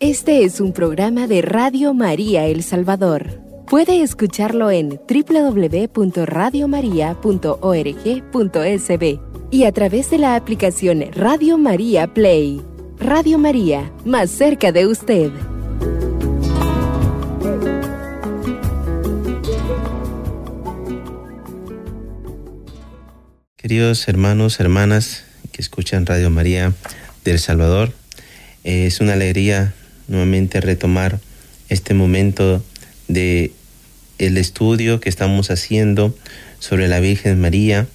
Este es un programa de Radio María El Salvador. Puede escucharlo en www.radiomaria.org.sb y a través de la aplicación Radio María Play. Radio María, más cerca de usted. Queridos hermanos, hermanas que escuchan Radio María del Salvador, es una alegría nuevamente retomar este momento de el estudio que estamos haciendo sobre la Virgen María.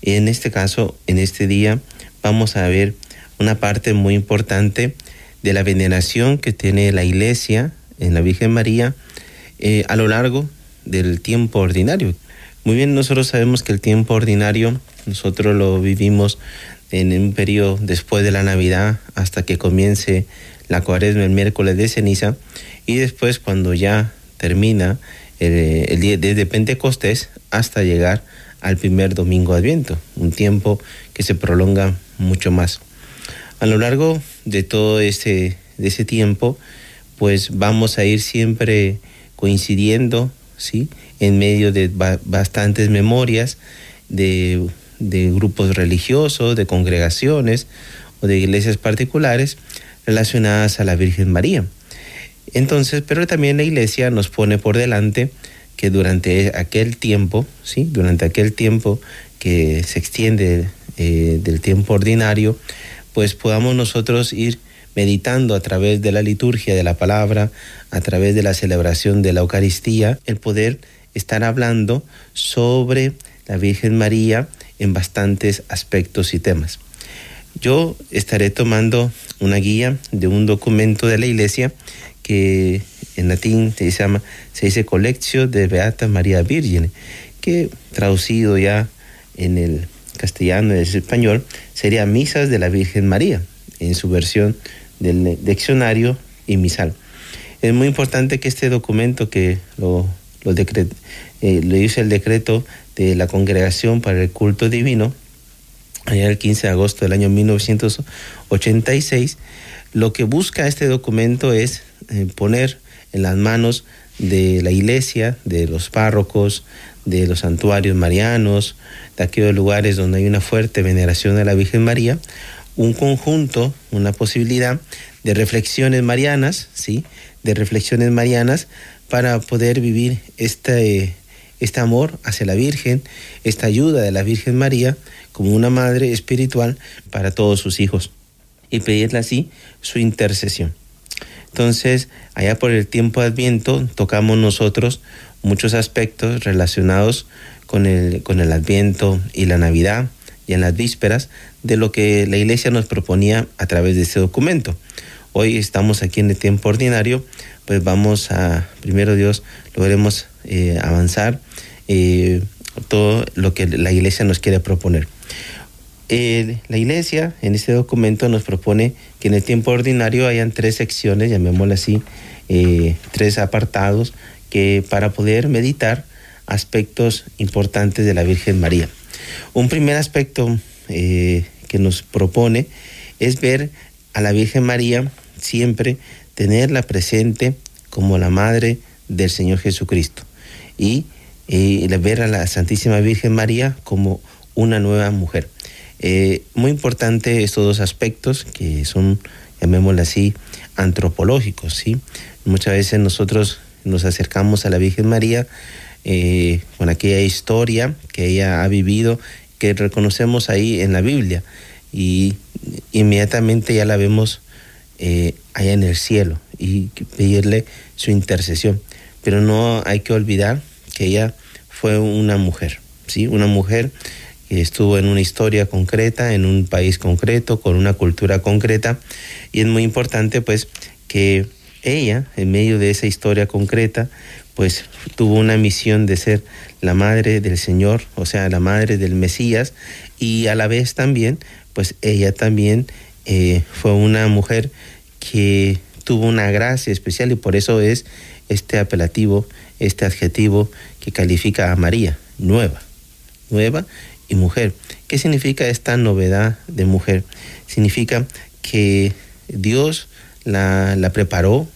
En este caso, en este día, vamos a ver una parte muy importante de la veneración que tiene la Iglesia en la Virgen María eh, a lo largo del tiempo ordinario. Muy bien, nosotros sabemos que el tiempo ordinario nosotros lo vivimos en un periodo después de la Navidad hasta que comience la cuaresma el miércoles de ceniza y después cuando ya termina el, día desde Pentecostés hasta llegar al primer domingo Adviento, un tiempo que se prolonga mucho más. A lo largo de todo ese, de ese tiempo, pues vamos a ir siempre coincidiendo, ¿sí? En medio de bastantes memorias de, de grupos religiosos, de congregaciones o de iglesias particulares relacionadas a la Virgen María. Entonces, pero también la iglesia nos pone por delante que durante aquel tiempo, ¿sí? durante aquel tiempo que se extiende eh, del tiempo ordinario, pues podamos nosotros ir meditando a través de la liturgia de la palabra, a través de la celebración de la Eucaristía, el poder estar hablando sobre la Virgen María en bastantes aspectos y temas. Yo estaré tomando una guía de un documento de la Iglesia que en latín se llama, se dice Colectio de Beata María Virgen, que traducido ya en el castellano y el español sería Misas de la Virgen María, en su versión del diccionario y misal. Es muy importante que este documento que lo, lo, eh, el decreto de la Congregación para el Culto Divino, allá el 15 de agosto del año 1986, lo que busca este documento es eh, poner en las manos de la iglesia, de los párrocos, de los santuarios marianos, de aquellos lugares donde hay una fuerte veneración a la Virgen María, un conjunto, una posibilidad de reflexiones marianas, ¿sí? De reflexiones marianas para poder vivir este, este amor hacia la Virgen, esta ayuda de la Virgen María como una madre espiritual para todos sus hijos y pedirle así su intercesión. Entonces, allá por el tiempo de Adviento tocamos nosotros muchos aspectos relacionados con el, con el Adviento y la Navidad y en las vísperas de lo que la Iglesia nos proponía a través de este documento. Hoy estamos aquí en el tiempo ordinario, pues vamos a, primero Dios, logremos eh, avanzar eh, todo lo que la Iglesia nos quiere proponer. Eh, la Iglesia en este documento nos propone que en el tiempo ordinario hayan tres secciones, llamémosle así, eh, tres apartados, que para poder meditar aspectos importantes de la Virgen María. Un primer aspecto eh, que nos propone es ver a la Virgen María siempre tenerla presente como la Madre del Señor Jesucristo y ver a la Santísima Virgen María como una nueva mujer. Eh, muy importante estos dos aspectos que son, llamémoslo así, antropológicos, ¿sí? Muchas veces nosotros nos acercamos a la Virgen María eh, con aquella historia que ella ha vivido, que reconocemos ahí en la Biblia, y inmediatamente ya la vemos eh, allá en el cielo y pedirle su intercesión. Pero no hay que olvidar que ella fue una mujer, ¿sí? Una mujer estuvo en una historia concreta, en un país concreto, con una cultura concreta, y es muy importante pues que ella, en medio de esa historia concreta, pues tuvo una misión de ser la madre del Señor, o sea, la madre del Mesías, y a la vez también, pues ella también eh, fue una mujer que tuvo una gracia especial y por eso es este apelativo, este adjetivo que califica a María, nueva, nueva y mujer. ¿Qué significa esta novedad de mujer? Significa que Dios la, la preparó,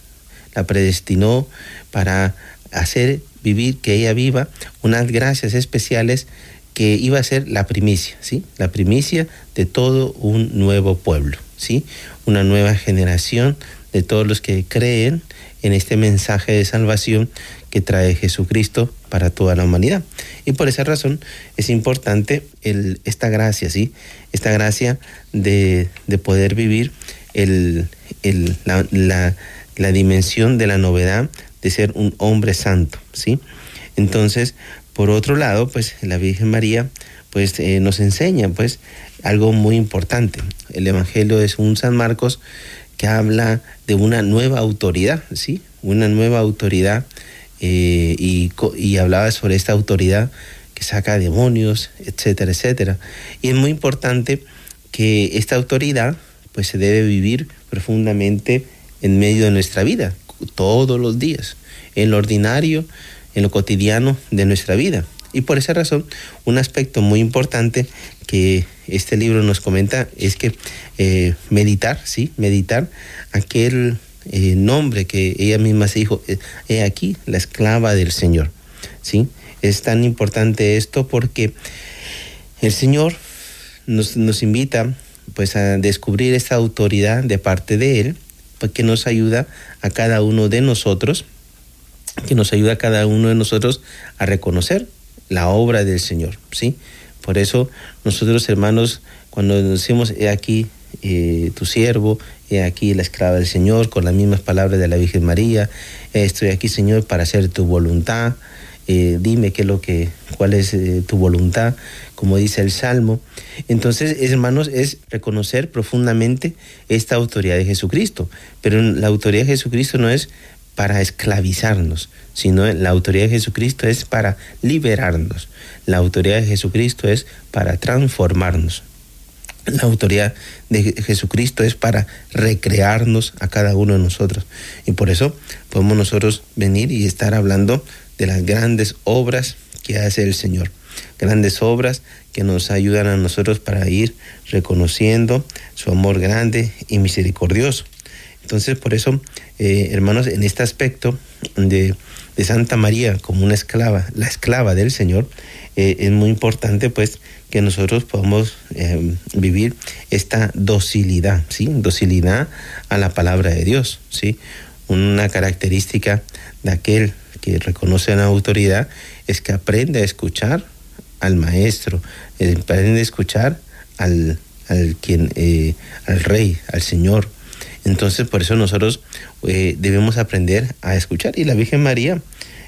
la predestinó para hacer vivir, que ella viva unas gracias especiales que iba a ser la primicia, ¿sí? La primicia de todo un nuevo pueblo, ¿sí? Una nueva generación de todos los que creen en este mensaje de salvación que trae Jesucristo para toda la humanidad. Y por esa razón es importante esta gracia, ¿sí? Esta gracia de, de poder vivir el, el, la, la, dimensión de la novedad de ser un hombre santo, ¿sí? Entonces, por otro lado, pues la Virgen María pues eh, nos enseña pues algo muy importante. El Evangelio es un San Marcos que habla de una nueva autoridad, ¿sí? Una nueva autoridad eh, y, hablaba sobre esta autoridad que saca demonios, etcétera, etcétera. Y es muy importante que esta autoridad pues se debe vivir profundamente en medio de nuestra vida, todos los días, en lo ordinario, en lo cotidiano de nuestra vida. Y por esa razón, un aspecto muy importante que este libro nos comenta es que eh, meditar, ¿sí? Meditar aquel eh, nombre que ella misma se dijo, eh, he aquí la esclava del Señor, ¿sí? Es tan importante esto porque el Señor nos, nos invita pues a descubrir esta autoridad de parte de Él, pues, que nos ayuda a cada uno de nosotros que nos ayuda a cada uno de nosotros a reconocer la obra del Señor, ¿sí? Por eso nosotros hermanos, cuando decimos, he aquí eh, tu siervo, he aquí la esclava del Señor, con las mismas palabras de la Virgen María, estoy aquí Señor para hacer tu voluntad, eh, dime qué es lo que, cuál es eh, tu voluntad, como dice el Salmo. Entonces, hermanos, es reconocer profundamente esta autoridad de Jesucristo, pero la autoridad de Jesucristo no es para esclavizarnos, sino la autoridad de Jesucristo es para liberarnos. La autoridad de Jesucristo es para transformarnos. La autoridad de Jesucristo es para recrearnos a cada uno de nosotros. Y por eso podemos nosotros venir y estar hablando de las grandes obras que hace el Señor. Grandes obras que nos ayudan a nosotros para ir reconociendo su amor grande y misericordioso. Entonces, por eso, eh, hermanos, en este aspecto de, de, Santa María como una esclava, la esclava del Señor, eh, es muy importante pues que nosotros podamos eh, vivir esta docilidad, ¿sí? Docilidad a la palabra de Dios, ¿sí? Una característica de aquel que reconoce la autoridad es que aprende a escuchar al maestro, aprende a escuchar al, al quien, al rey, al Señor, entonces, por eso nosotros eh, debemos aprender a escuchar. Y la Virgen María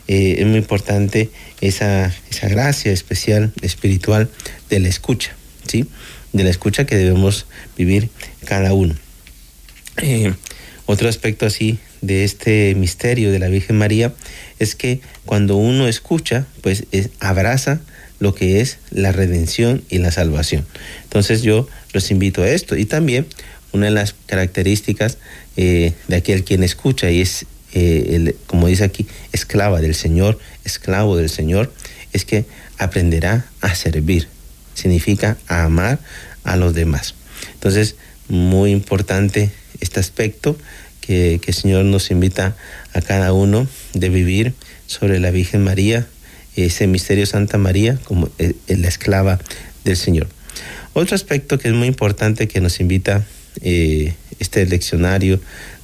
eh, es muy importante esa, esa gracia especial, espiritual de la escucha, ¿sí? De la escucha que debemos vivir cada uno. Eh, otro aspecto así de este misterio de la Virgen María es que cuando uno escucha, pues abraza lo que es la redención y la salvación. Entonces yo los invito a esto y también una de las características eh, de aquel quien escucha y es, eh, como dice aquí, esclava del Señor, esclavo del Señor, es que aprenderá a servir. Significa a amar a los demás. Entonces, muy importante este aspecto que, que el Señor nos invita a cada uno de vivir sobre la Virgen María, ese misterio Santa María como eh, la esclava del Señor. Otro aspecto que es muy importante que nos invita eh, este leccionario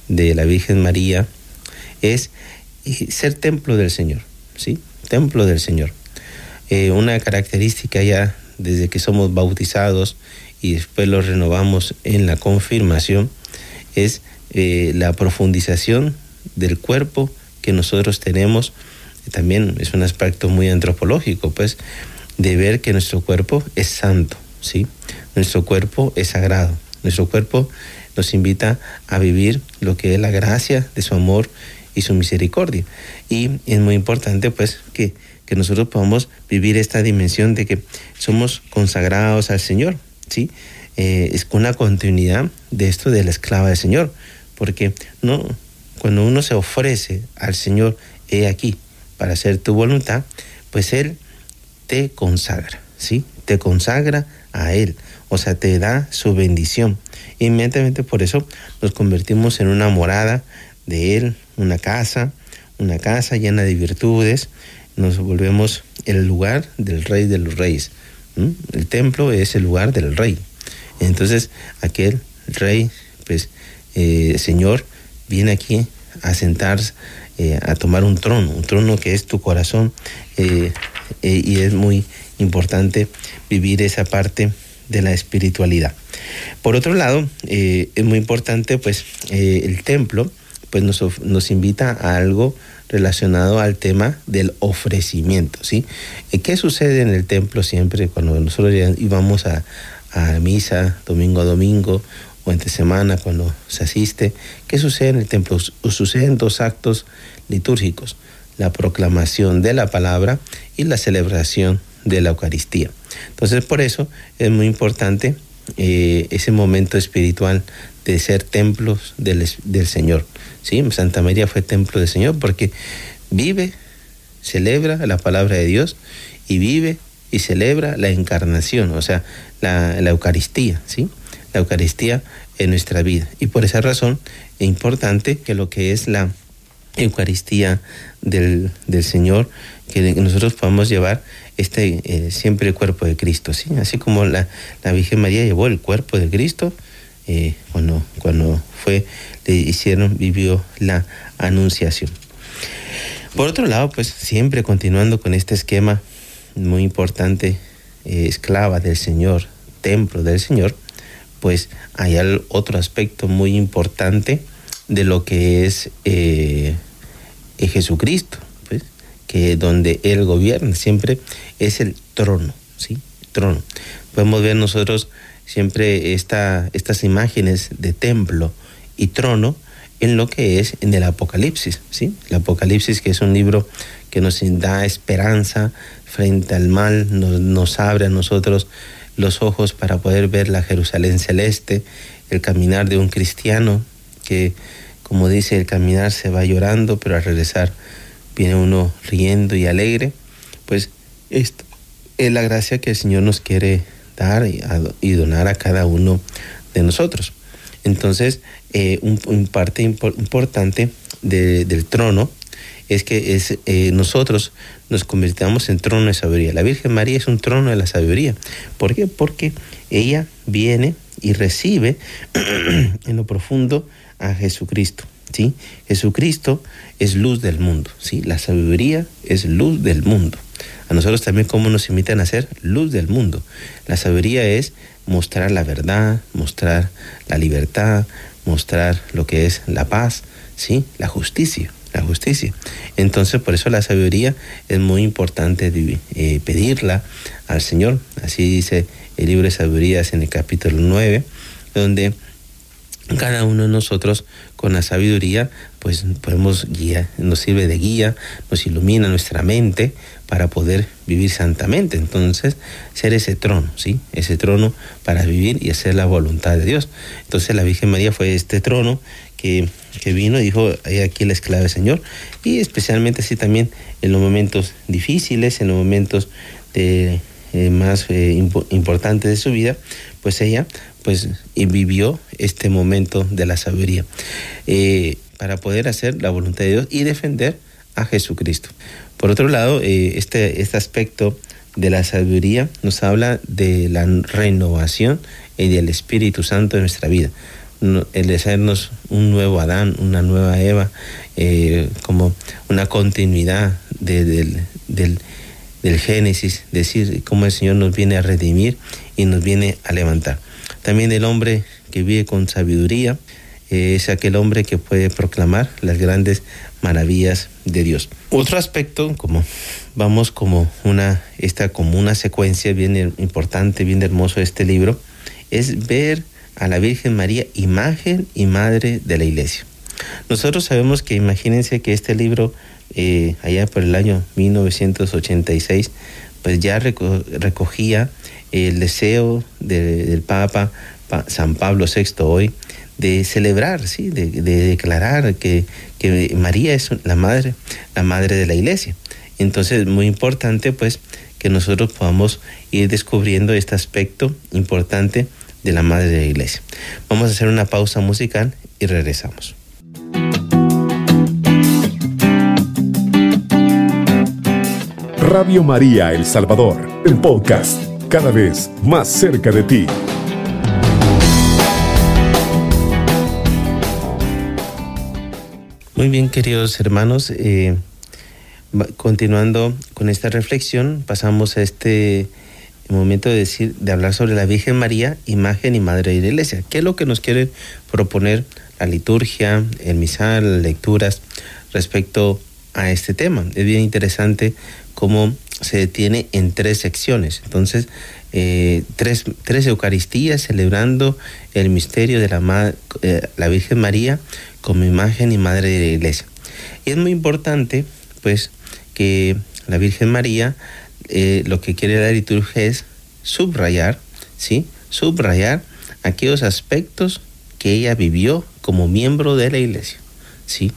de la Virgen María es eh, ser templo del Señor, ¿sí? Templo del Señor. Eh, una característica ya desde que somos bautizados y después lo renovamos en la confirmación es la profundización del cuerpo que nosotros tenemos. También es un aspecto muy antropológico, pues, de ver que nuestro cuerpo es santo, ¿sí? Nuestro cuerpo es sagrado. Nuestro cuerpo nos invita a vivir lo que es la gracia de su amor y su misericordia. Y es muy importante pues que, que nosotros podamos vivir esta dimensión de que somos consagrados al Señor, ¿sí? Eh, es una continuidad de esto de la esclava del Señor, porque no, cuando uno se ofrece al Señor, he aquí, para hacer tu voluntad, pues Él te consagra, ¿sí? Te consagra a Él o sea, te da su bendición. Inmediatamente por eso nos convertimos en una morada de Él, una casa, una casa llena de virtudes, nos volvemos el lugar del rey de los reyes. El templo es el lugar del rey. Entonces, aquel rey, pues, eh, Señor, viene aquí a sentarse, eh, a tomar un trono, un trono que es tu corazón, eh, y es muy importante vivir esa parte de la espiritualidad. Por otro lado, es muy importante, pues, el templo, pues, nos, nos invita a algo relacionado al tema del ofrecimiento, ¿sí? ¿Qué sucede en el templo siempre cuando nosotros íbamos a, a misa domingo a domingo o entre semana cuando se asiste? ¿Qué sucede en el templo? Suceden dos actos litúrgicos, la proclamación de la palabra y la celebración de la Eucaristía. Entonces por eso es muy importante eh, ese momento espiritual de ser templos del, del Señor. ¿sí? Santa María fue templo del Señor porque vive, celebra la palabra de Dios y vive y celebra la encarnación, o sea, la, Eucaristía, ¿sí? La Eucaristía en nuestra vida. Y por esa razón es importante que lo que es la Eucaristía del, Señor, que nosotros podamos llevar este eh, siempre el cuerpo de Cristo, ¿sí? Así como la, la Virgen María llevó el cuerpo de Cristo, eh, cuando, cuando fue, le hicieron, vivió la anunciación. Por otro lado, pues siempre continuando con este esquema muy importante, eh, esclava del Señor, templo del Señor, pues hay otro aspecto muy importante de lo que es Jesucristo, que donde Él gobierna siempre es el trono, ¿sí? Trono. Podemos ver nosotros siempre esta, estas imágenes de templo y trono en lo que es en el Apocalipsis, ¿sí? El Apocalipsis que es un libro que nos da esperanza frente al mal, nos, nos abre a nosotros los ojos para poder ver la Jerusalén celeste, el caminar de un cristiano que, como dice, el caminar se va llorando, pero al regresar viene uno riendo y alegre, pues esto es la gracia que el Señor nos quiere dar y, donar a cada uno de nosotros. Entonces, eh, un, parte importante del trono es que eh, nosotros nos convirtamos en trono de sabiduría. La Virgen María es un trono de la sabiduría. ¿Por qué? Porque ella viene y recibe en lo profundo a Jesucristo. ¿Sí? Jesucristo es luz del mundo. ¿sí? La sabiduría es luz del mundo. A nosotros también como nos invitan a ser luz del mundo. La sabiduría es mostrar la verdad, mostrar la libertad, mostrar lo que es la paz, ¿sí? La justicia, la justicia. Entonces, por eso la sabiduría es muy importante eh, pedirla al Señor. Así dice el libro de sabidurías en el capítulo 9, donde cada uno de nosotros con la sabiduría pues podemos guiar, nos sirve de guía, nos ilumina nuestra mente para poder vivir santamente. Entonces, ser ese trono, ¿sí? Ese trono para vivir y hacer la voluntad de Dios. Entonces, la Virgen María fue este trono que, vino y dijo, aquí la esclava del Señor. Y especialmente así también en los momentos difíciles, en los momentos de, eh, más eh, importantes de su vida, pues ella pues vivió este momento de la sabiduría eh, para poder hacer la voluntad de Dios y defender a Jesucristo. Por otro lado, eh, este, este aspecto de la sabiduría nos habla de la renovación y del Espíritu Santo en nuestra vida. El de un nuevo Adán, una nueva Eva, eh, como una continuidad del, del, del Génesis, decir cómo el Señor nos viene a redimir y nos viene a levantar. También el hombre que vive con sabiduría eh, es aquel hombre que puede proclamar las grandes maravillas de Dios. Otro aspecto, como vamos como una, esta como una secuencia bien importante, bien hermoso de este libro, es ver a la Virgen María imagen y madre de la iglesia. Nosotros sabemos que imagínense que este libro, eh, allá por el año 1986, pues ya recogía el deseo del Papa San Pablo VI hoy de celebrar, ¿sí? de, declarar que, María es la madre, la madre de la iglesia. Entonces, muy importante, pues, que nosotros podamos ir descubriendo este aspecto importante de la Madre de la Iglesia. Vamos a hacer una pausa musical y regresamos. Radio María El Salvador, el podcast, cada vez más cerca de ti. Muy bien, queridos hermanos, eh, continuando con esta reflexión, pasamos a este momento de decir, de hablar sobre la Virgen María, imagen y madre de la Iglesia. ¿Qué es lo que nos quiere proponer la liturgia, el misal, las lecturas respecto a este tema? Es bien interesante cómo se detiene en tres secciones. Entonces, eh, tres, tres, Eucaristías celebrando el misterio de la, eh, la Virgen María como imagen y madre de la Iglesia. Y es muy importante, pues, que la Virgen María eh, lo que quiere la liturgia es subrayar, ¿sí? Subrayar aquellos aspectos que ella vivió como miembro de la iglesia, ¿sí?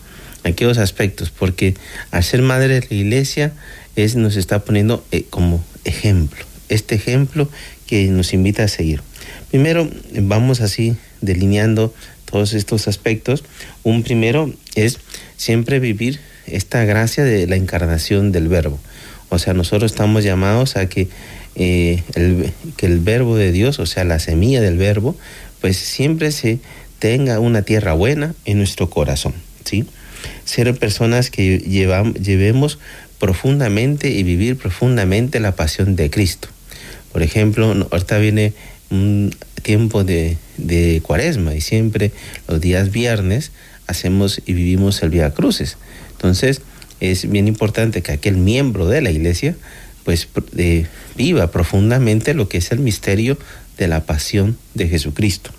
Aquellos aspectos, porque al ser madre de la iglesia es, nos está poniendo eh, como ejemplo, este ejemplo que nos invita a seguir. Primero, vamos así delineando todos estos aspectos. Un primero es siempre vivir esta gracia de la encarnación del verbo. O sea, nosotros estamos llamados a que, eh, el, que el verbo de Dios, o sea, la semilla del verbo, pues siempre se tenga una tierra buena en nuestro corazón, ¿sí? Ser personas que llevemos profundamente y vivir profundamente la pasión de Cristo. Por ejemplo, ahorita viene un tiempo de, de cuaresma y siempre los días viernes hacemos y vivimos el Vía Cruces. Entonces, es bien importante que aquel miembro de la iglesia pues eh, viva profundamente lo que es el misterio de la pasión de Jesucristo.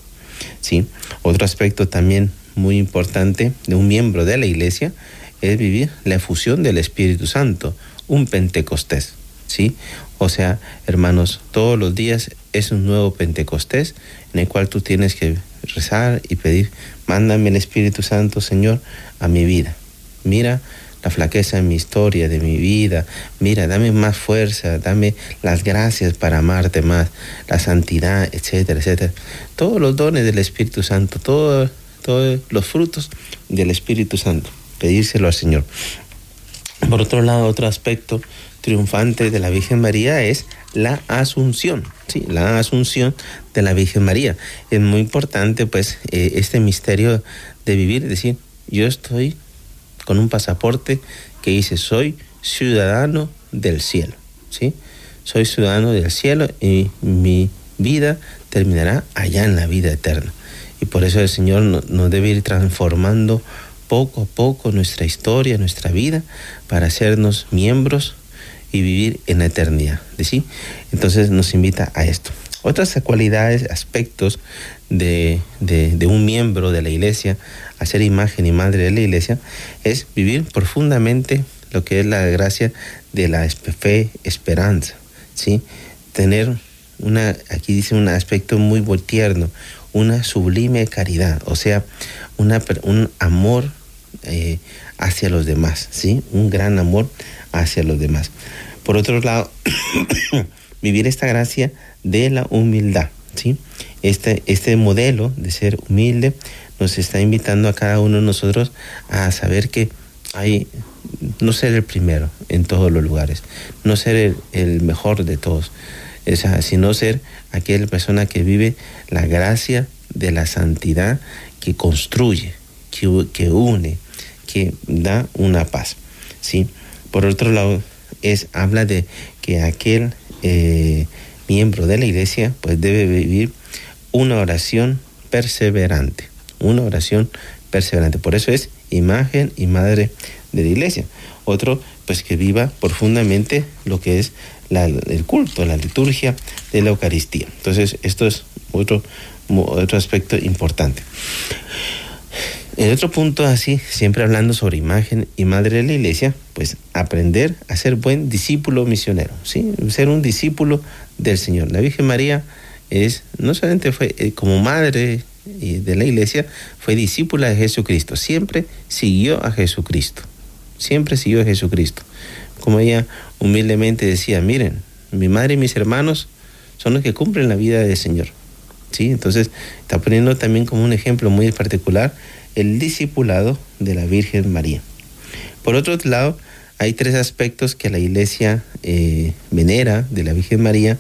¿sí? Otro aspecto también muy importante de un miembro de la iglesia es vivir la efusión del Espíritu Santo, un Pentecostés. ¿sí? O sea, hermanos, todos los días es un nuevo Pentecostés en el cual tú tienes que rezar y pedir, mándame el Espíritu Santo, Señor, a mi vida. Mira la flaqueza en mi historia, de mi vida. Mira, dame más fuerza, dame las gracias para amarte más, la santidad, etcétera, etcétera. Todos los dones del Espíritu Santo, todos los frutos del Espíritu Santo. Pedírselo al Señor. Por otro lado, otro aspecto triunfante de la Virgen María es la asunción, ¿sí? la asunción de la Virgen María. Es muy importante pues eh, este misterio de vivir, decir, yo estoy con un pasaporte que dice soy ciudadano del cielo, ¿sí? Soy ciudadano del cielo y mi vida terminará allá en la vida eterna. Y por eso el Señor nos debe ir transformando poco a poco nuestra historia, nuestra vida, para hacernos miembros y vivir en la eternidad. ¿sí? Entonces nos invita a esto. Otras cualidades, aspectos de, de, un miembro de la iglesia, hacer imagen y madre de la iglesia, es vivir profundamente lo que es la gracia de la fe, esperanza, ¿sí? Tener una, aquí dice un aspecto muy tierno, una sublime caridad, o sea, una, un amor eh, hacia los demás, ¿sí? Un gran amor hacia los demás. Por otro lado, vivir esta gracia de la humildad, ¿sí? Este, este modelo de ser humilde nos está invitando a cada uno de nosotros a saber que hay, no ser el primero en todos los lugares, no ser el, mejor de todos, sino ser aquella persona que vive la gracia de la santidad que construye, que, que une, que da una paz. ¿sí? Por otro lado, es, habla de que aquel eh, miembro de la iglesia pues debe vivir una oración perseverante, una oración perseverante. Por eso es imagen y madre de la iglesia. Otro, pues que viva profundamente lo que es el culto, la liturgia de la Eucaristía. Entonces, esto es otro, otro aspecto importante. El otro punto así, siempre hablando sobre imagen y madre de la iglesia, pues aprender a ser buen discípulo misionero, ¿sí? Ser un discípulo del Señor. La Virgen María es, no solamente fue eh, como madre de la iglesia, fue discípula de Jesucristo, siempre siguió a Jesucristo, siempre siguió a Jesucristo. Como ella humildemente decía, miren, mi madre y mis hermanos son los que cumplen la vida del Señor. ¿Sí? Entonces, está poniendo también como un ejemplo muy particular el discipulado de la Virgen María. Por otro lado, hay tres aspectos que la iglesia eh, venera de la Virgen María,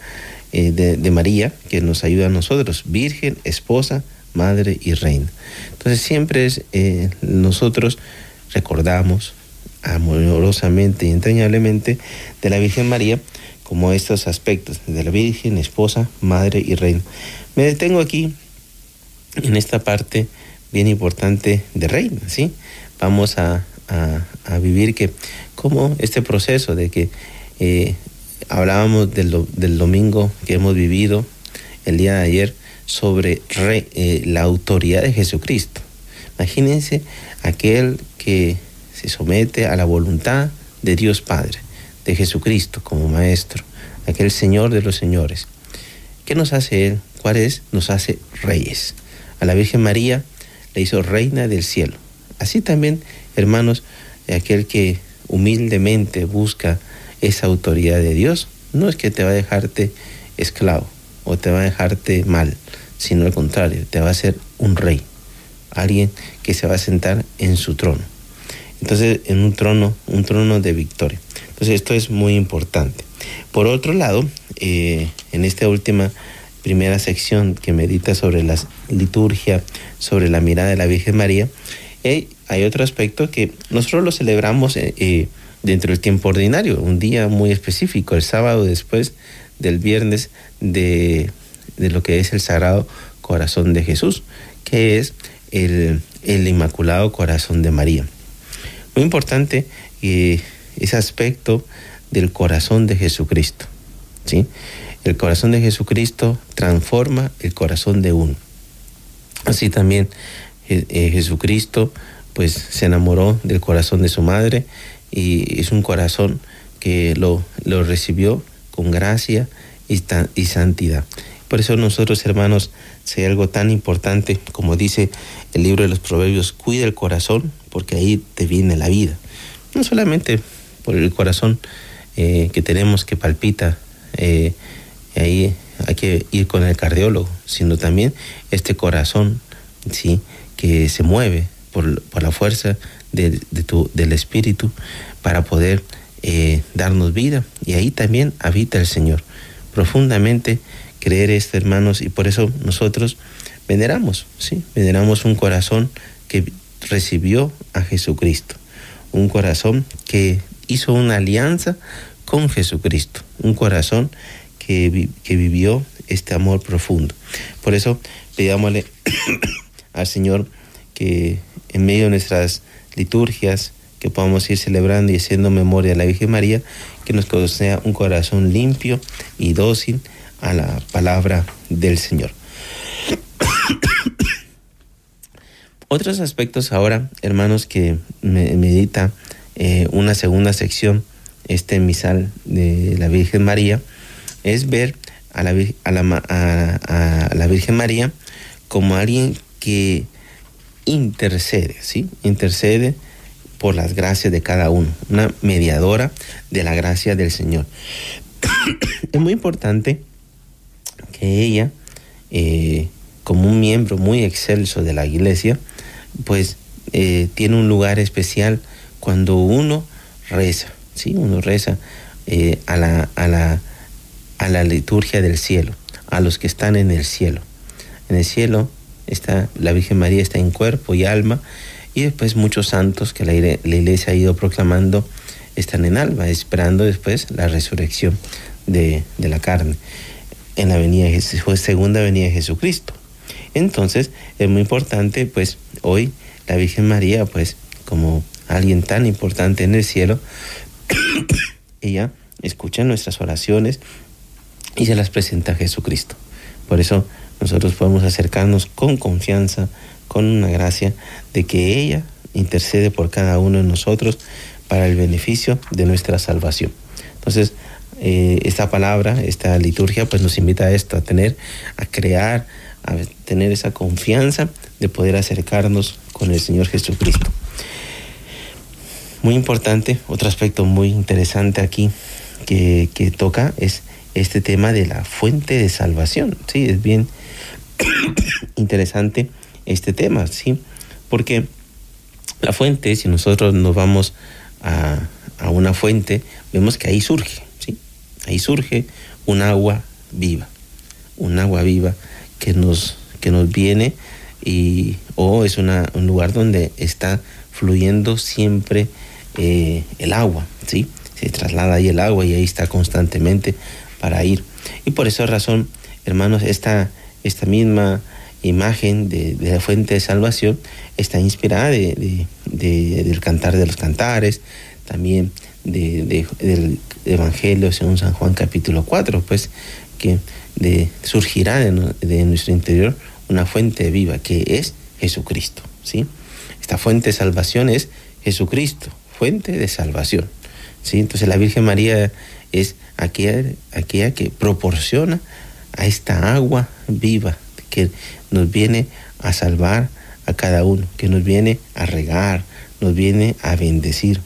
eh, de, María, que nos ayuda a nosotros, Virgen, esposa, madre y reina. Entonces siempre eh, nosotros recordamos amorosamente y entrañablemente de la Virgen María como estos aspectos, de la Virgen, esposa, madre y reina. Me detengo aquí en esta parte bien importante de reina, ¿sí? Vamos a, a, vivir que como este proceso de que eh, hablábamos del, del, domingo que hemos vivido el día de ayer sobre eh, la autoridad de Jesucristo. Imagínense aquel que se somete a la voluntad de Dios Padre, de Jesucristo como Maestro, aquel Señor de los Señores. ¿Qué nos hace Él? ¿Cuál es? Nos hace reyes. A la Virgen María le hizo reina del cielo. Así también, hermanos, aquel que humildemente busca esa autoridad de Dios, no es que te va a dejarte esclavo o te va a dejarte mal, sino al contrario, te va a ser un rey, alguien que se va a sentar en su trono. Entonces, en un trono, un trono de victoria. Entonces, esto es muy importante. Por otro lado, eh, en esta última primera sección que medita sobre la liturgia, sobre la mirada de la Virgen María, eh, hay otro aspecto que nosotros lo celebramos eh, dentro del tiempo ordinario, un día muy específico, el sábado después del viernes de, de lo que es el Sagrado Corazón de Jesús, que es el Inmaculado Corazón de María. Muy importante eh, ese aspecto del corazón de Jesucristo. ¿sí? El corazón de Jesucristo transforma el corazón de uno. Así también eh, Jesucristo pues se enamoró del corazón de su madre y es un corazón que lo, lo recibió con gracia y, y santidad. Por eso nosotros, hermanos, hay algo tan importante, como dice el libro de los Proverbios, cuida el corazón, porque ahí te viene la vida. No solamente por el corazón eh, que tenemos que palpita, eh, ahí hay que ir con el cardiólogo, sino también este corazón, ¿sí? que se mueve por, la fuerza de, tu, del Espíritu para poder eh, darnos vida. Y ahí también habita el Señor. Profundamente creer esto, hermanos, y por eso nosotros veneramos, ¿sí? Veneramos un corazón que recibió a Jesucristo, un corazón que hizo una alianza con Jesucristo, un corazón que, que vivió este amor profundo. Por eso pidámosle al Señor que en medio de nuestras liturgias, que podamos ir celebrando y haciendo memoria de la Virgen María, que nos conceda un corazón limpio y dócil a la palabra del Señor. Otros aspectos ahora, hermanos, que me medita eh, una segunda sección, este misal de la Virgen María, es ver a la, a la, Virgen María como alguien que intercede, ¿sí? Intercede por las gracias de cada uno, una mediadora de la gracia del Señor. es muy importante que ella, eh, como un miembro muy excelso de la iglesia, pues eh, tiene un lugar especial cuando uno reza, ¿sí? Uno reza eh, a, la, a, la, a la liturgia del cielo, a los que están en el cielo. En el cielo está la Virgen María está en cuerpo y alma y después muchos santos que la, la iglesia ha ido proclamando están en alma, esperando después la resurrección de, de la carne en la venida de segunda venida de Jesucristo. Entonces es muy importante, pues hoy la Virgen María, pues como alguien tan importante en el cielo, ella escucha nuestras oraciones y se las presenta a Jesucristo. Por eso nosotros podemos acercarnos con confianza, con una gracia de que ella intercede por cada uno de nosotros para el beneficio de nuestra salvación. Entonces, eh, esta palabra, esta liturgia, pues nos invita a esto, a tener, a crear, a tener esa confianza de poder acercarnos con el Señor Jesucristo. Muy importante, otro aspecto muy interesante aquí que, toca es este tema de la fuente de salvación. Sí, es bien interesante este tema, ¿sí? Porque la fuente, si nosotros nos vamos a, a una fuente, vemos que ahí surge. Ahí surge un agua viva, un agua viva que nos, que nos viene y o es un lugar donde está fluyendo siempre eh, el agua, ¿sí? Se traslada ahí el agua y ahí está constantemente para ir. Y por esa razón, hermanos, esta, esta misma imagen de, la fuente de salvación está inspirada de, del cantar de los cantares, también del Evangelio según San Juan capítulo 4, pues que surgirá de, nuestro interior una fuente viva que es Jesucristo. ¿sí? Esta fuente de salvación es Jesucristo, fuente de salvación. ¿sí? Entonces la Virgen María es aquella, aquella que proporciona a esta agua viva que nos viene a salvar a cada uno, que nos viene a regar, nos viene a bendecir.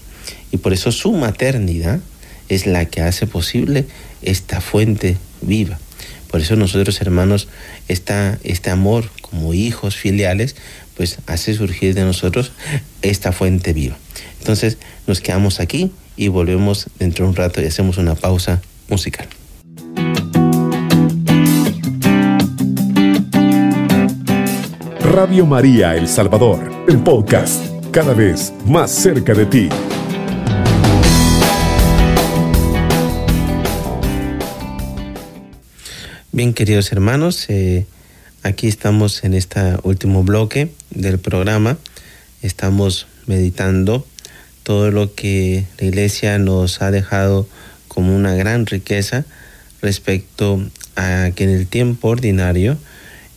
Y por eso su maternidad es la que hace posible esta fuente viva. Por eso nosotros, hermanos, esta, este amor como hijos filiales, pues hace surgir de nosotros esta fuente viva. Entonces nos quedamos aquí y volvemos dentro de un rato y hacemos una pausa musical. Radio María El Salvador, el podcast, cada vez más cerca de ti. Bien, queridos hermanos, eh, aquí estamos en este último bloque del programa. Estamos meditando todo lo que la iglesia nos ha dejado como una gran riqueza respecto a que en el tiempo ordinario,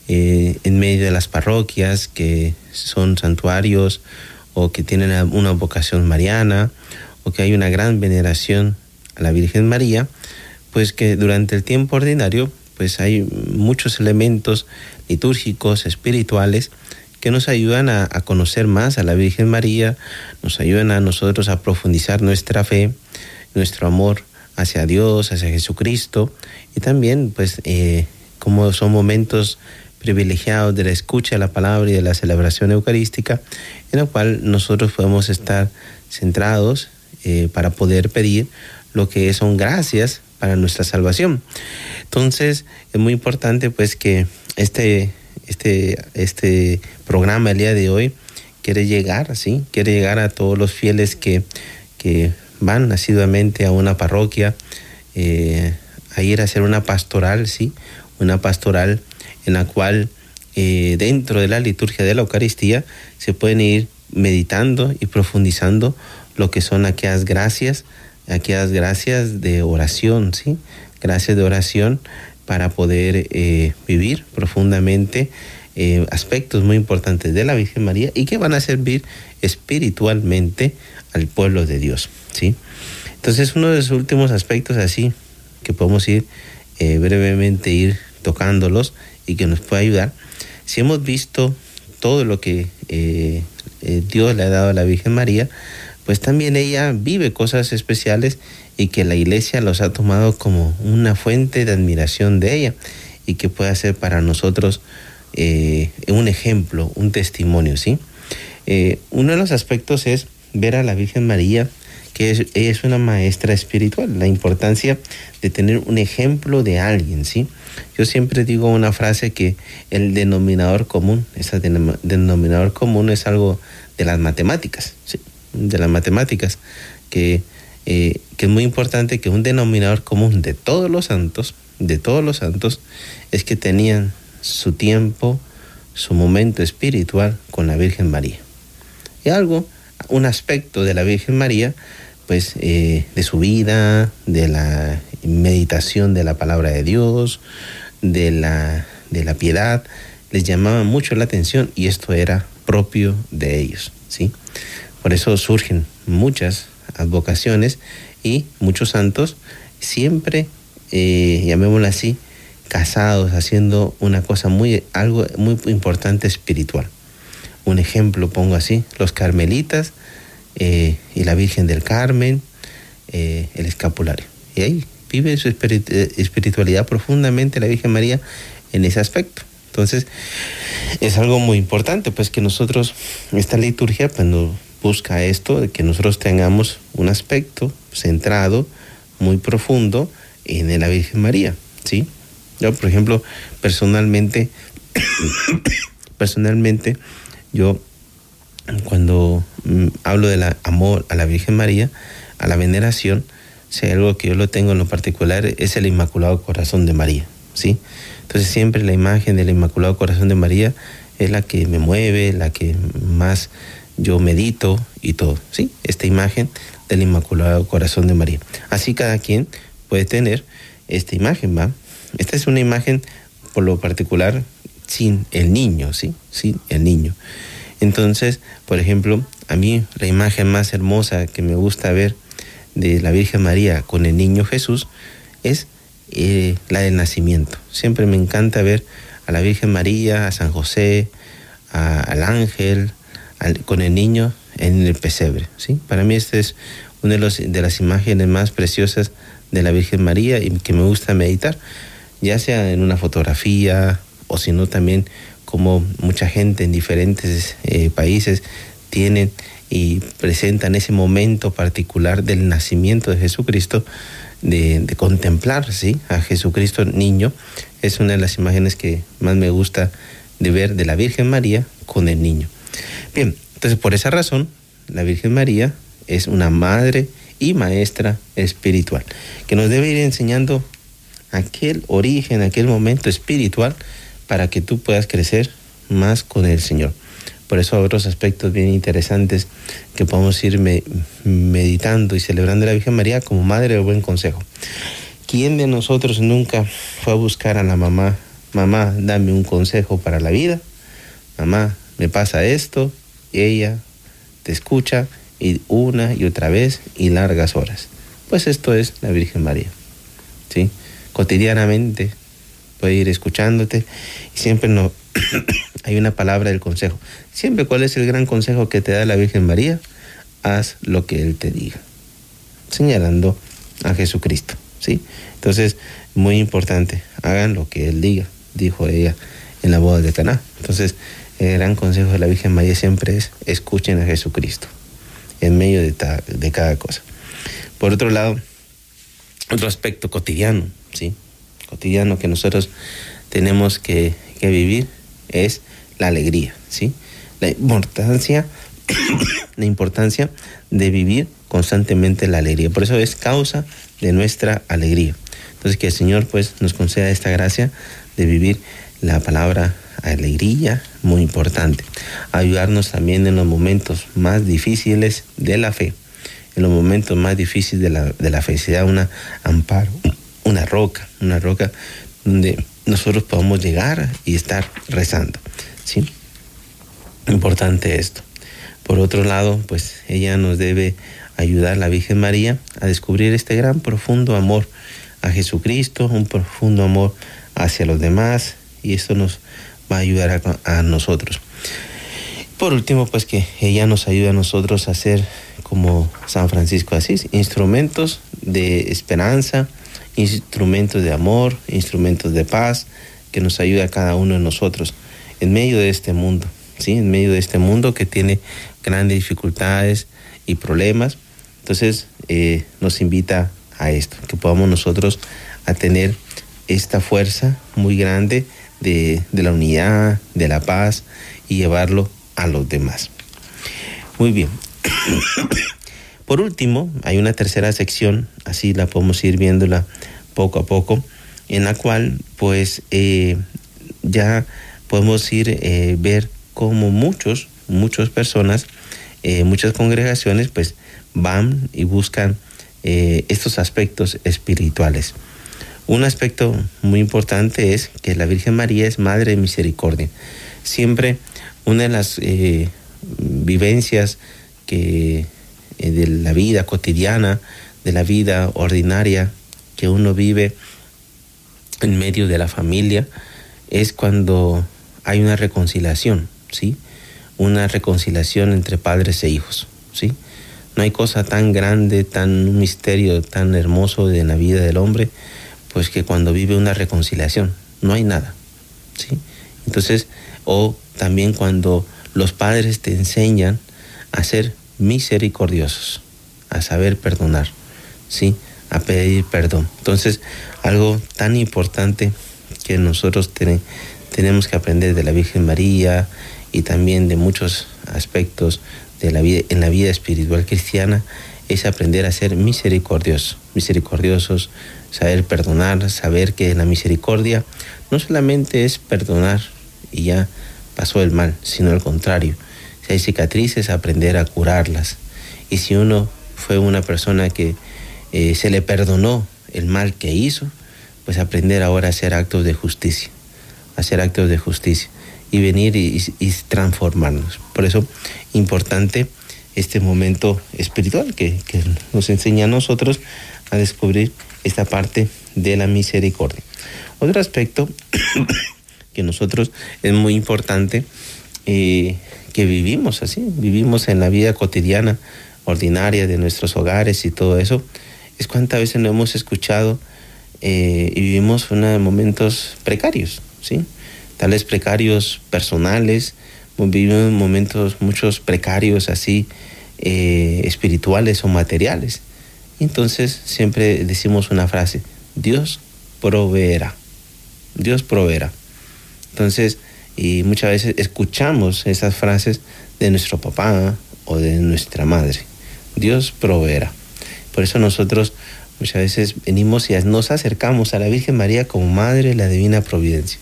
eh, en medio de las parroquias que son santuarios o que tienen una vocación mariana o que hay una gran veneración a la Virgen María, pues que durante el tiempo ordinario pues hay muchos elementos litúrgicos, espirituales, que nos ayudan a, conocer más a la Virgen María, nos ayudan a nosotros a profundizar nuestra fe, nuestro amor hacia Dios, hacia Jesucristo, y también pues eh, como son momentos privilegiados de la escucha de la palabra y de la celebración eucarística, en la cual nosotros podemos estar centrados eh, para poder pedir lo que son gracias para nuestra salvación. Entonces es muy importante pues que este, este, este programa el día de hoy quiere llegar, ¿sí? Quiere llegar a todos los fieles que, que van asiduamente a una parroquia, eh, a ir a hacer una pastoral, ¿sí? Una pastoral en la cual eh, dentro de la liturgia de la Eucaristía se pueden ir meditando y profundizando lo que son aquellas gracias aquellas gracias de oración, ¿sí? Gracias de oración para poder eh, vivir profundamente eh, aspectos muy importantes de la Virgen María y que van a servir espiritualmente al pueblo de Dios, ¿sí? Entonces uno de los últimos aspectos así que podemos ir eh, brevemente ir tocándolos y que nos puede ayudar, si hemos visto todo lo que Dios le ha dado a la Virgen María, pues también ella vive cosas especiales y que la iglesia los ha tomado como una fuente de admiración de ella y que puede ser para nosotros eh, un ejemplo, un testimonio, ¿sí? Eh, uno de los aspectos es ver a la Virgen María, que es, es una maestra espiritual, la importancia de tener un ejemplo de alguien, ¿sí? Yo siempre digo una frase que el denominador común, ese denominador común es algo de las matemáticas, ¿sí? De las matemáticas, que, eh, que es muy importante que un denominador común de todos los santos, de todos los santos, es que tenían su tiempo, su momento espiritual con la Virgen María. Y algo, un aspecto de la Virgen María, pues eh, de su vida, de la meditación de la palabra de Dios, de la, de la piedad, les llamaba mucho la atención y esto era propio de ellos, ¿sí? Por eso surgen muchas advocaciones y muchos santos siempre, eh, llamémoslo así, casados, haciendo una cosa muy, algo muy importante espiritual. Un ejemplo pongo así, los carmelitas eh, y la Virgen del Carmen, eh, el escapulario. Y ahí vive su espiritualidad profundamente la Virgen María en ese aspecto. Entonces, es algo muy importante, pues que nosotros, esta liturgia, pues busca esto, de que nosotros tengamos un aspecto centrado, muy profundo en la Virgen María, ¿sí? Yo, por ejemplo, personalmente, personalmente, yo cuando mm, hablo del amor a la Virgen María, a la veneración, si hay algo que yo lo tengo en lo particular, es el Inmaculado Corazón de María, ¿sí? Entonces siempre la imagen del Inmaculado Corazón de María es la que me mueve, la que más yo medito y todo, ¿sí? Esta imagen del Inmaculado Corazón de María. Así cada quien puede tener esta imagen, ¿va? Esta es una imagen por lo particular sin el niño, ¿sí? Sin el niño. Entonces, por ejemplo, a mí la imagen más hermosa que me gusta ver de la Virgen María con el niño Jesús es eh, la del nacimiento. Siempre me encanta ver a la Virgen María, a San José, al ángel, con el niño en el pesebre. ¿sí? Para mí esta es una de, de las imágenes más preciosas de la Virgen María y que me gusta meditar, ya sea en una fotografía o si no también como mucha gente en diferentes eh, países tienen y presentan ese momento particular del nacimiento de Jesucristo, de, contemplar ¿sí? a Jesucristo niño, es una de las imágenes que más me gusta de ver de la Virgen María con el niño. Bien, entonces por esa razón, la Virgen María es una madre y maestra espiritual, que nos debe ir enseñando aquel origen, aquel momento espiritual para que tú puedas crecer más con el Señor. Por eso otros aspectos bien interesantes que podemos ir meditando y celebrando a la Virgen María como madre de buen consejo. ¿Quién de nosotros nunca fue a buscar a la mamá? Mamá, dame un consejo para la vida. Mamá, me pasa esto, ella te escucha y una y otra vez y largas horas. Pues esto es la Virgen María. ¿sí? Cotidianamente puede ir escuchándote y siempre no, hay una palabra del consejo. Siempre cuál es el gran consejo que te da la Virgen María, haz lo que Él te diga. Señalando a Jesucristo. ¿sí? Entonces, muy importante, hagan lo que Él diga, dijo ella en la boda de Caná. Entonces, el gran consejo de la Virgen María siempre es escuchen a Jesucristo en medio de, cada cosa. Por otro lado, otro aspecto cotidiano, ¿sí? Cotidiano que nosotros tenemos que, que vivir es la alegría, ¿sí? La importancia, la importancia de vivir constantemente la alegría. Por eso es causa de nuestra alegría. Entonces que el Señor pues nos conceda esta gracia de vivir la palabra alegría, muy importante. Ayudarnos también en los momentos más difíciles de la fe. En los momentos más difíciles de la, de la felicidad, una amparo, una roca, una roca donde nosotros podamos llegar y estar rezando. ¿sí? Importante esto. Por otro lado, pues ella nos debe ayudar, la Virgen María, a descubrir este gran profundo amor a Jesucristo, un profundo amor hacia los demás, y esto nos va a ayudar a, nosotros. Por último, pues que ella nos ayude a nosotros a ser como San Francisco Asís, instrumentos de esperanza, instrumentos de amor, instrumentos de paz, que nos ayude a cada uno de nosotros en medio de este mundo, ¿sí? En medio de este mundo que tiene grandes dificultades y problemas. Entonces eh, nos invita a esto, que podamos nosotros a tener esta fuerza muy grande de, la unidad, de la paz y llevarlo a los demás. Muy bien. Por último, hay una tercera sección, así la podemos ir viéndola poco a poco, en la cual pues eh, ya podemos ir eh, ver cómo muchos, muchas personas, eh, muchas congregaciones pues van y buscan estos aspectos espirituales. Un aspecto muy importante es que la Virgen María es Madre de Misericordia. Siempre una de las vivencias que de la vida cotidiana, de la vida ordinaria que uno vive en medio de la familia es cuando hay una reconciliación, ¿sí? Una reconciliación entre padres e hijos, ¿sí? No hay cosa tan grande, tan misterio tan hermoso en la vida del hombre, pues que cuando vive una reconciliación, no hay nada. ¿sí? Entonces, o también cuando los padres te enseñan a ser misericordiosos, a saber perdonar, ¿sí? a pedir perdón. Entonces, algo tan importante que nosotros tenemos que aprender de la Virgen María y también de muchos aspectos de la vida, en la vida espiritual cristiana es aprender a ser misericordiosos, misericordiosos, saber perdonar, saber que la misericordia no solamente es perdonar y ya pasó el mal, sino al contrario. Si hay cicatrices, aprender a curarlas. Y si uno fue una persona que eh, se le perdonó el mal que hizo, pues aprender ahora a hacer actos de justicia, hacer actos de justicia y venir y, transformarnos. Por eso, importante este momento espiritual que, que nos enseña a nosotros a descubrir esta parte de la misericordia. Otro aspecto que nosotros es muy importante eh, que vivimos así, vivimos en la vida cotidiana, ordinaria de nuestros hogares y todo eso, es cuántas veces no hemos escuchado eh, y vivimos una, momentos precarios, ¿sí? Tales precarios personales, vivimos momentos muchos precarios así, eh, espirituales o materiales. Entonces siempre decimos una frase, Dios proveerá, Dios proveerá. Entonces, y muchas veces escuchamos esas frases de nuestro papá o de nuestra madre. Dios proveerá. Por eso nosotros muchas veces venimos y nos acercamos a la Virgen María como Madre la Divina Providencia.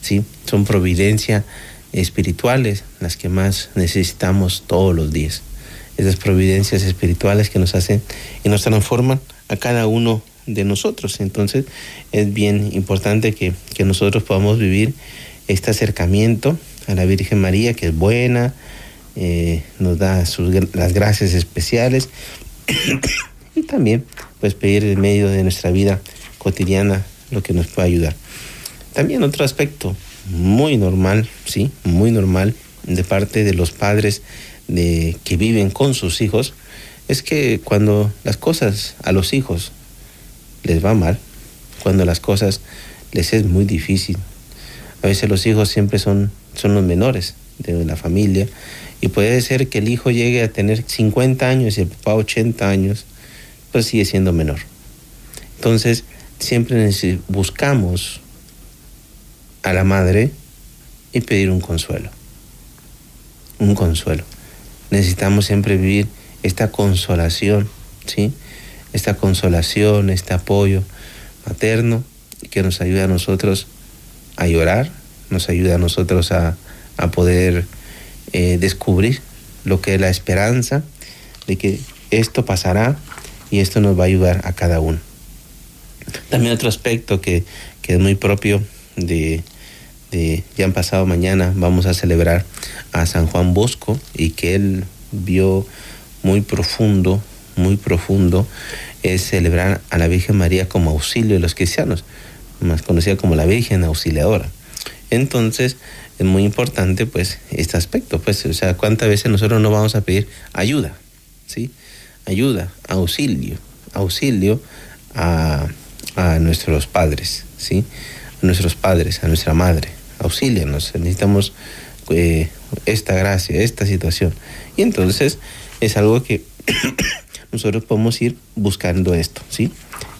¿sí? Son providencias espirituales las que más necesitamos todos los días. Esas providencias espirituales que nos hacen y nos transforman a cada uno de nosotros. Entonces es bien importante que, que nosotros podamos vivir este acercamiento a la Virgen María, que es buena, eh, nos da sus, las gracias especiales y también pues pedir en medio de nuestra vida cotidiana lo que nos pueda ayudar. También otro aspecto muy normal, sí, muy normal de parte de los padres de, que viven con sus hijos, es que cuando las cosas a los hijos les va mal, cuando las cosas les es muy difícil, a veces los hijos siempre son, son los menores de la familia y puede ser que el hijo llegue a tener 50 años y el papá 80 años, pues sigue siendo menor. Entonces, siempre buscamos a la madre y pedir un consuelo. Un consuelo. Necesitamos siempre vivir esta consolación, ¿sí? Esta consolación, este apoyo materno que nos ayuda a nosotros a llorar, nos ayuda a nosotros a, poder eh, descubrir lo que es la esperanza de que esto pasará y esto nos va a ayudar a cada uno. También otro aspecto que, es muy propio de, de, ya han pasado mañana, vamos a celebrar a San Juan Bosco y que él vio muy profundo, muy profundo, es celebrar a la Virgen María como auxilio de los cristianos más conocida como la Virgen Auxiliadora. Entonces, es muy importante pues este aspecto, pues, o sea, cuántas veces nosotros no vamos a pedir ayuda, ¿sí? Ayuda, auxilio, auxilio a, nuestros padres, ¿sí? A nuestros padres, a nuestra madre, auxílianos, necesitamos eh, esta gracia, esta situación. Y entonces es algo que nosotros podemos ir buscando esto, ¿sí?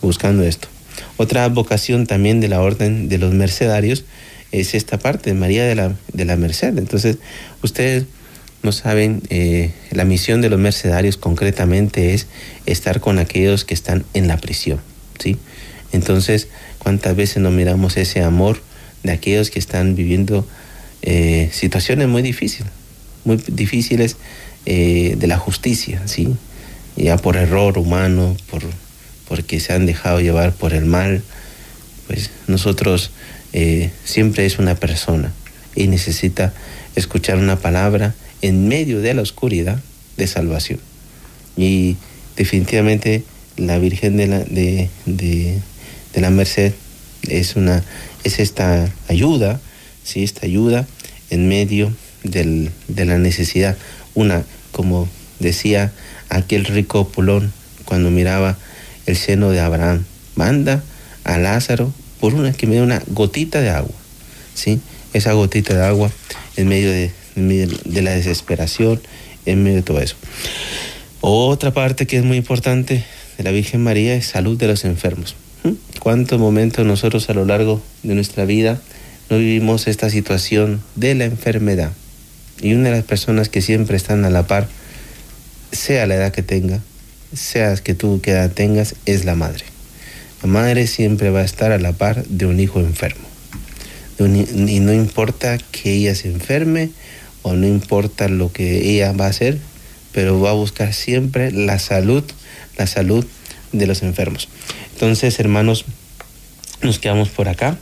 Buscando esto. Otra vocación también de la orden de los mercedarios es esta parte, María de la, de la Merced. Entonces, ustedes no saben, eh, la misión de los mercedarios concretamente es estar con aquellos que están en la prisión, ¿sí? Entonces, ¿cuántas veces nos miramos ese amor de aquellos que están viviendo eh, situaciones muy difíciles, muy difíciles eh, de la justicia, ¿sí? Ya por error humano, por porque se han dejado llevar por el mal, pues nosotros eh, siempre es una persona y necesita escuchar una palabra en medio de la oscuridad de salvación. Y definitivamente la Virgen de la, de, la Merced es, una, es esta ayuda, esta ayuda en medio de la necesidad. Una, como decía aquel rico Pulón cuando miraba el seno de Abraham, manda a Lázaro por una que me dé una gotita de agua, ¿sí? Esa gotita de agua en medio de, de la desesperación, en medio de todo eso. Otra parte que es muy importante de la Virgen María es salud de los enfermos. ¿Cuántos momentos nosotros a lo largo de nuestra vida no vivimos esta situación de la enfermedad? Y una de las personas que siempre están a la par, sea la edad que tenga, seas que tú que edad tengas, es la madre. La madre siempre va a estar a la par de un hijo enfermo. Y no importa que ella se enferme o no importa lo que ella va a hacer, pero va a buscar siempre la salud, la salud de los enfermos. Entonces, hermanos, nos quedamos por acá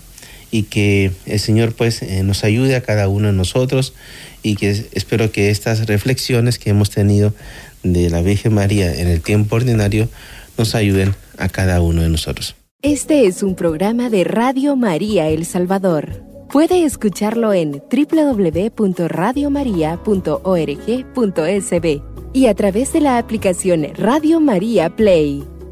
y que el Señor pues eh, nos ayude a cada uno de nosotros y que espero que estas reflexiones que hemos tenido de la Virgen María en el tiempo ordinario nos ayuden a cada uno de nosotros. Este es un programa de Radio María El Salvador. Puede escucharlo en www.radiomaria.org.sb y a través de la aplicación Radio María Play.